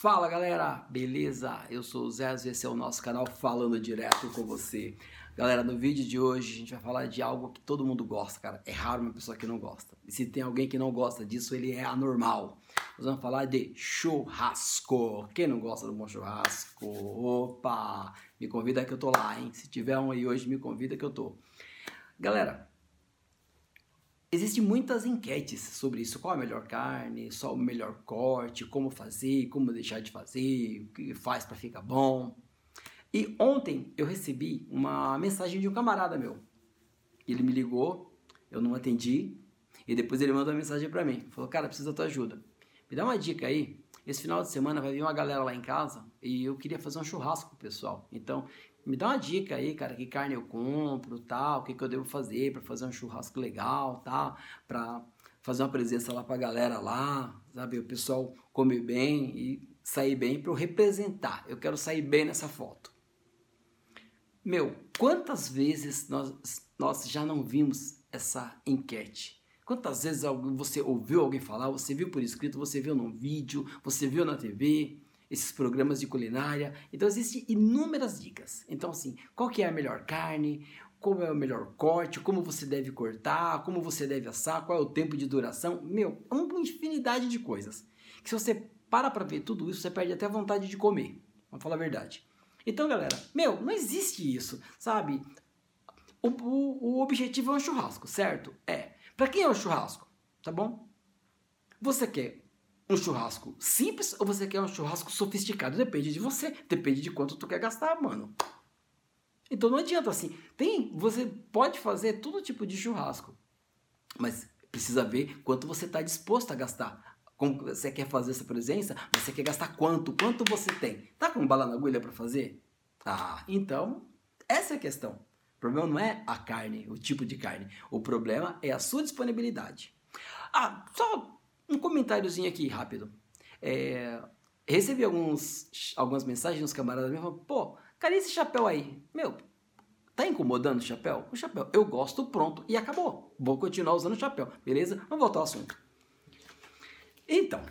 Fala galera, beleza? Eu sou o Zé, esse é o nosso canal Falando Direto com você. Galera, no vídeo de hoje a gente vai falar de algo que todo mundo gosta, cara. É raro uma pessoa que não gosta. E se tem alguém que não gosta disso, ele é anormal. Nós vamos falar de churrasco. Quem não gosta do bom churrasco? Opa! Me convida que eu tô lá, hein? Se tiver um aí hoje, me convida que eu tô. Galera, Existem muitas enquetes sobre isso, qual a melhor carne, qual o melhor corte, como fazer, como deixar de fazer, o que faz para ficar bom. E ontem eu recebi uma mensagem de um camarada meu. Ele me ligou, eu não atendi, e depois ele mandou uma mensagem para mim. Falou, cara, preciso da tua ajuda. Me dá uma dica aí. Esse final de semana vai vir uma galera lá em casa e eu queria fazer um churrasco pro pessoal. Então, me dá uma dica aí, cara, que carne eu compro, tal, o que, que eu devo fazer para fazer um churrasco legal, tal, para fazer uma presença lá pra galera lá, sabe? O pessoal comer bem e sair bem para eu representar. Eu quero sair bem nessa foto. Meu, quantas vezes nós, nós já não vimos essa enquete? Quantas vezes você ouviu alguém falar, você viu por escrito, você viu num vídeo, você viu na TV? Esses programas de culinária. Então existem inúmeras dicas. Então assim, qual que é a melhor carne, como é o melhor corte, como você deve cortar, como você deve assar, qual é o tempo de duração. Meu, é uma infinidade de coisas. Que se você para para ver tudo isso, você perde até a vontade de comer. Vamos falar a verdade. Então, galera, meu, não existe isso, sabe? O, o, o objetivo é um churrasco, certo? É. Para quem é o churrasco? Tá bom? Você quer um churrasco simples ou você quer um churrasco sofisticado? Depende de você, depende de quanto tu quer gastar, mano. Então não adianta assim. Tem, você pode fazer todo tipo de churrasco, mas precisa ver quanto você está disposto a gastar. Como você quer fazer essa presença, você quer gastar quanto? Quanto você tem? Tá com bala na agulha para fazer? Ah, então essa é a questão. O problema não é a carne, o tipo de carne. O problema é a sua disponibilidade. Ah, só um comentáriozinho aqui rápido. É, recebi alguns, algumas mensagens dos camaradas meus falando, pô, cara, esse chapéu aí? Meu, tá incomodando o chapéu? O chapéu, eu gosto, pronto, e acabou. Vou continuar usando o chapéu, beleza? Vamos voltar ao assunto. Então,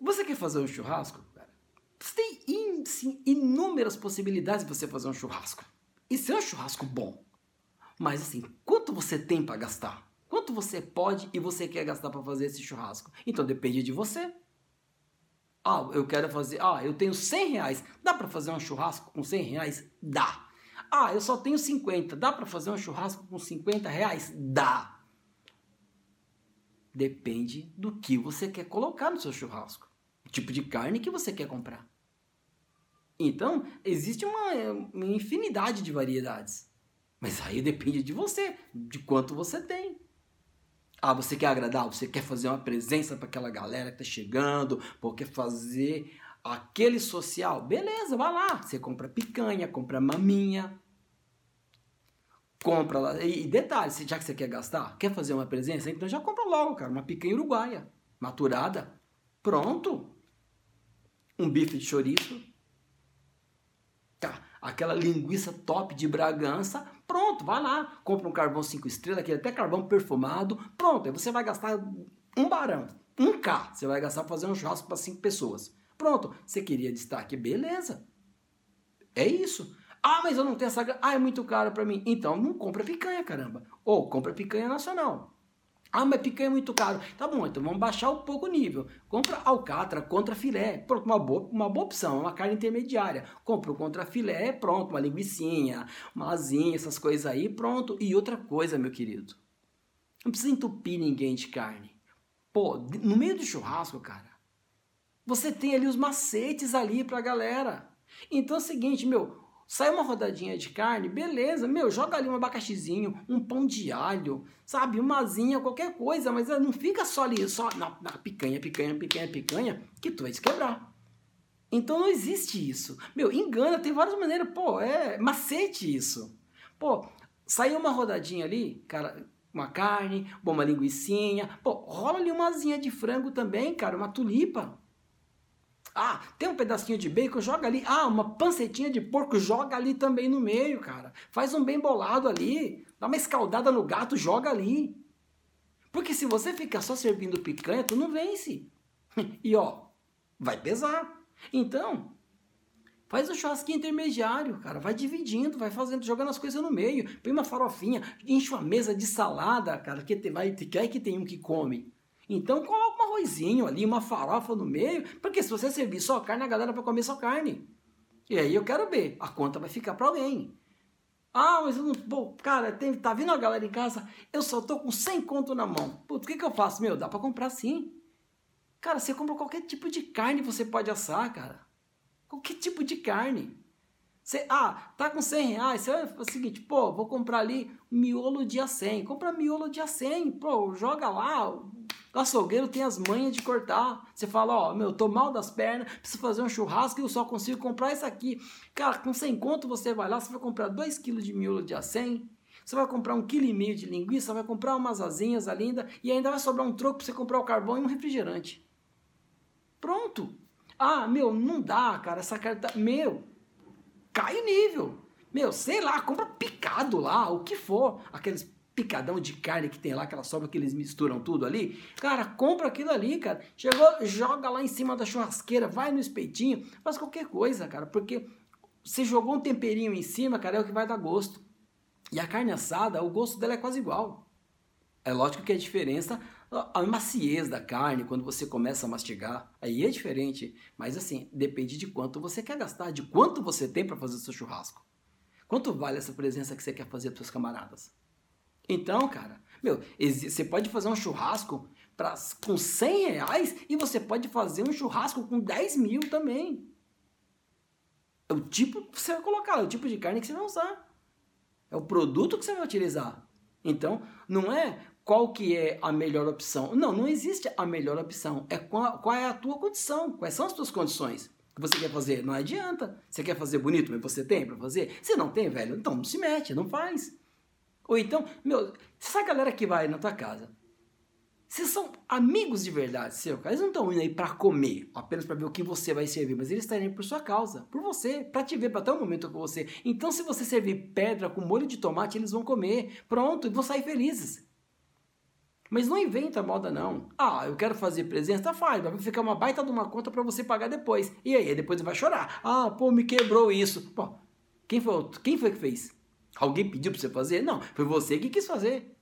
você quer fazer um churrasco? Você tem sim, inúmeras possibilidades de você fazer um churrasco. Se é um churrasco bom. Mas assim, quanto você tem para gastar? Quanto você pode e você quer gastar para fazer esse churrasco? Então depende de você. Ah, eu quero fazer. Ah, eu tenho 100 reais. Dá para fazer um churrasco com 100 reais? Dá. Ah, eu só tenho 50. Dá para fazer um churrasco com 50 reais? Dá. Depende do que você quer colocar no seu churrasco. O tipo de carne que você quer comprar. Então, existe uma, uma infinidade de variedades. Mas aí depende de você, de quanto você tem. Ah, você quer agradar, você quer fazer uma presença para aquela galera que tá chegando, ou quer fazer aquele social, beleza, vai lá. Você compra picanha, compra maminha, compra lá. E detalhe, já que você quer gastar, quer fazer uma presença, então já compra logo, cara, uma picanha uruguaia, maturada, pronto. Um bife de chouriço, tá, aquela linguiça top de Bragança, pronto, vai lá, compra um carvão 5 estrelas, aquele até carvão perfumado, pronto, aí você vai gastar um barão, um K, você vai gastar para fazer um churrasco para 5 pessoas. Pronto, você queria destaque, beleza. É isso. Ah, mas eu não tenho essa. Ah, é muito caro para mim. Então não compra picanha, caramba. Ou compra picanha nacional. Ah, mas picanha é muito caro. Tá bom, então vamos baixar um pouco o nível. Compra alcatra contra filé. Pronto, uma boa, uma boa opção, uma carne intermediária. Compra o contra filé, pronto, uma linguiçinha, uma asinha, essas coisas aí, pronto. E outra coisa, meu querido. Não precisa entupir ninguém de carne. Pô, no meio do churrasco, cara, você tem ali os macetes ali pra galera. Então é o seguinte, meu, Sai uma rodadinha de carne, beleza, meu, joga ali um abacaxizinho, um pão de alho, sabe, uma asinha, qualquer coisa, mas não fica só ali, só na, na picanha, picanha, picanha, picanha, que tu vai se quebrar. Então não existe isso. Meu, engana, tem várias maneiras, pô, é macete isso. Pô, saiu uma rodadinha ali, cara, uma carne, uma linguiçinha, pô, rola ali uma asinha de frango também, cara, uma tulipa. Ah, tem um pedacinho de bacon, joga ali. Ah, uma pancetinha de porco, joga ali também no meio, cara. Faz um bem bolado ali. Dá uma escaldada no gato, joga ali. Porque se você ficar só servindo picanha, tu não vence. E ó, vai pesar. Então, Faz um churrasquinho intermediário, cara. Vai dividindo, vai fazendo, jogando as coisas no meio. Põe uma farofinha, enche uma mesa de salada, cara. Que vai, que aí que tem um que come. Então coloca um arrozinho ali, uma farofa no meio. Porque se você servir só carne, a galera vai comer só carne. E aí eu quero ver. A conta vai ficar para alguém. Ah, mas eu não. Pô, cara, tem, tá vindo a galera em casa, eu só tô com 100 conto na mão. Putz, o que, que eu faço? Meu, dá para comprar sim. Cara, você compra qualquer tipo de carne, você pode assar, cara. Qualquer tipo de carne. Você, ah, tá com 100 reais, você vai o seguinte, pô, vou comprar ali miolo dia 100. Compra miolo dia 100, pô, joga lá. O açougueiro tem as manhas de cortar. Você fala, ó, meu, tô mal das pernas, preciso fazer um churrasco e eu só consigo comprar isso aqui. Cara, com 100 conto você vai lá, você vai comprar 2 kg de miolo dia 100. Você vai comprar um quilo e meio de linguiça, vai comprar umas asinhas ali ainda, e ainda vai sobrar um troco para você comprar o carvão e um refrigerante. Pronto. Ah, meu, não dá, cara, essa carta. Meu, cai o nível. Meu, sei lá, compra picado lá, o que for. Aqueles picadão de carne que tem lá, aquela sobra que eles misturam tudo ali. Cara, compra aquilo ali, cara. Chegou, joga lá em cima da churrasqueira, vai no espetinho, faz qualquer coisa, cara. Porque você jogou um temperinho em cima, cara, é o que vai dar gosto. E a carne assada, o gosto dela é quase igual. É lógico que a diferença a maciez da carne, quando você começa a mastigar, aí é diferente. Mas assim, depende de quanto você quer gastar, de quanto você tem para fazer o seu churrasco. Quanto vale essa presença que você quer fazer para seus camaradas? Então, cara, meu, você pode fazer um churrasco pra, com 100 reais e você pode fazer um churrasco com 10 mil também. É o tipo que você vai colocar, é o tipo de carne que você vai usar. É o produto que você vai utilizar. Então, não é qual que é a melhor opção. Não, não existe a melhor opção. É qual, qual é a tua condição, quais são as tuas condições que você quer fazer. Não adianta. Você quer fazer bonito, mas você tem para fazer? Se não tem, velho, então não se mete, não faz. Ou então, meu, essa galera que vai na tua casa, vocês são amigos de verdade, seu cara. Eles não estão indo aí para comer, apenas para ver o que você vai servir, mas eles estão indo por sua causa, por você, para te ver, para ter um momento com você. Então, se você servir pedra com molho de tomate, eles vão comer. Pronto, e vão sair felizes. Mas não inventa moda, não. Ah, eu quero fazer presença, faz, vai ficar uma baita de uma conta para você pagar depois. E aí, depois vai chorar. Ah, pô, me quebrou isso. Pô, quem foi, quem foi que fez? Alguém pediu para você fazer? Não, foi você que quis fazer.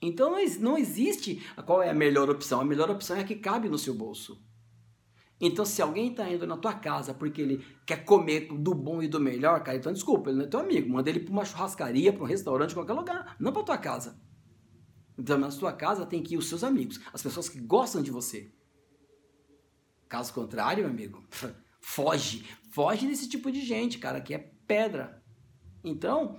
Então não existe qual é a melhor opção. A melhor opção é a que cabe no seu bolso. Então, se alguém está indo na tua casa porque ele quer comer do bom e do melhor, cara, então desculpa, ele não é teu amigo. Manda ele para uma churrascaria, para um restaurante, qualquer lugar, não para tua casa. Então, na sua casa tem que ir os seus amigos, as pessoas que gostam de você. Caso contrário, meu amigo, foge. Foge desse tipo de gente, cara, que é pedra. Então,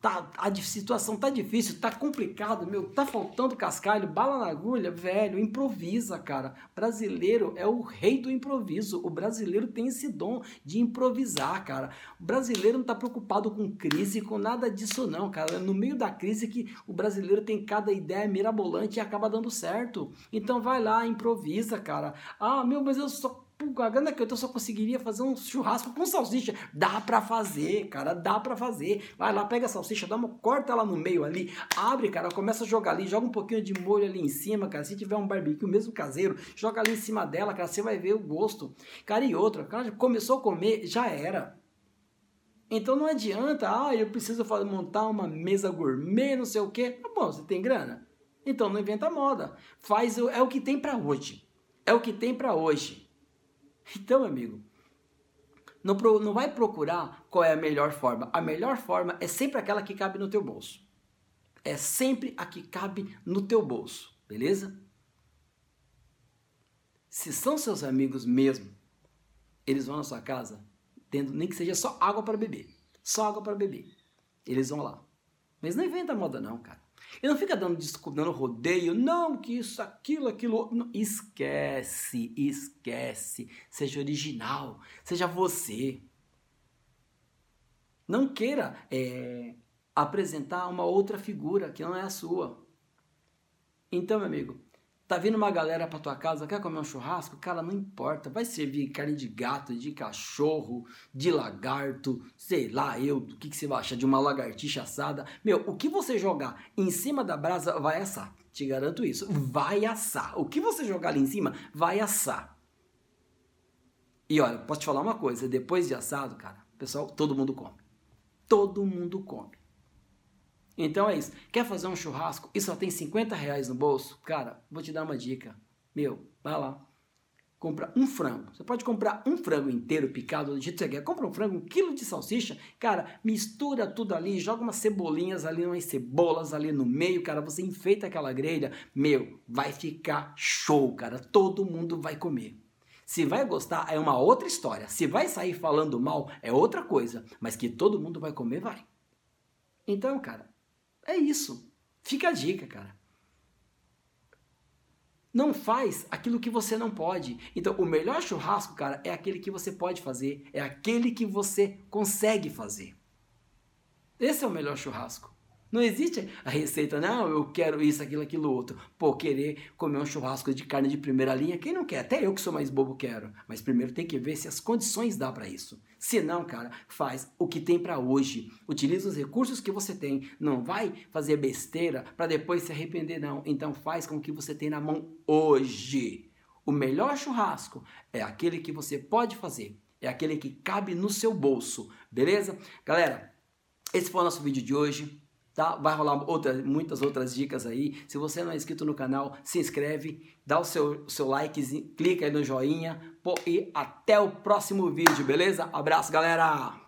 tá, a situação tá difícil, tá complicado, meu, tá faltando cascalho, bala na agulha, velho, improvisa, cara. Brasileiro é o rei do improviso. O brasileiro tem esse dom de improvisar, cara. O brasileiro não tá preocupado com crise, com nada disso não, cara. No meio da crise que o brasileiro tem cada ideia mirabolante e acaba dando certo. Então vai lá, improvisa, cara. Ah, meu, mas eu só a grana que eu tô só conseguiria fazer um churrasco com salsicha. Dá pra fazer, cara, dá pra fazer. Vai lá, pega a salsicha, dá uma, corta ela no meio ali, abre, cara, começa a jogar ali, joga um pouquinho de molho ali em cima, cara. Se tiver um barbecue mesmo caseiro, joga ali em cima dela, cara, você vai ver o gosto. Cara, e outra, cara, começou a comer, já era. Então não adianta, ah, eu preciso montar uma mesa gourmet, não sei o quê. Tá bom, você tem grana? Então não inventa moda. Faz, é o que tem para hoje. É o que tem para hoje. Então, amigo, não, não vai procurar qual é a melhor forma. A melhor forma é sempre aquela que cabe no teu bolso. É sempre a que cabe no teu bolso, beleza? Se são seus amigos mesmo, eles vão na sua casa tendo nem que seja só água para beber. Só água para beber. Eles vão lá. Mas não inventa moda não, cara. E não fica dando, dando rodeio, não, que isso, aquilo, aquilo. Não, esquece, esquece. Seja original, seja você. Não queira é, apresentar uma outra figura que não é a sua. Então, meu amigo, Tá vindo uma galera pra tua casa, quer comer um churrasco? Cara, não importa. Vai servir carne de gato, de cachorro, de lagarto, sei lá, eu, o que, que você vai achar de uma lagartixa assada? Meu, o que você jogar em cima da brasa vai assar. Te garanto isso. Vai assar. O que você jogar ali em cima vai assar. E olha, posso te falar uma coisa, depois de assado, cara, pessoal, todo mundo come. Todo mundo come. Então é isso. Quer fazer um churrasco e só tem 50 reais no bolso? Cara, vou te dar uma dica. Meu, vai lá. Compra um frango. Você pode comprar um frango inteiro picado do jeito que você quer. Compra um frango, um quilo de salsicha. Cara, mistura tudo ali, joga umas cebolinhas ali, umas cebolas ali no meio, cara. Você enfeita aquela grelha. Meu, vai ficar show, cara. Todo mundo vai comer. Se vai gostar é uma outra história. Se vai sair falando mal é outra coisa. Mas que todo mundo vai comer, vai. Então, cara, é isso. Fica a dica, cara. Não faz aquilo que você não pode. Então, o melhor churrasco, cara, é aquele que você pode fazer, é aquele que você consegue fazer. Esse é o melhor churrasco. Não existe a receita, não, eu quero isso, aquilo, aquilo outro. Pô, querer comer um churrasco de carne de primeira linha, quem não quer? Até eu que sou mais bobo quero. Mas primeiro tem que ver se as condições dá para isso. Se não, cara, faz o que tem para hoje. Utiliza os recursos que você tem. Não vai fazer besteira para depois se arrepender, não. Então faz com o que você tem na mão hoje. O melhor churrasco é aquele que você pode fazer. É aquele que cabe no seu bolso. Beleza? Galera, esse foi o nosso vídeo de hoje tá? Vai rolar outra, muitas outras dicas aí. Se você não é inscrito no canal, se inscreve, dá o seu, seu like, clica aí no joinha pô, e até o próximo vídeo, beleza? Abraço, galera!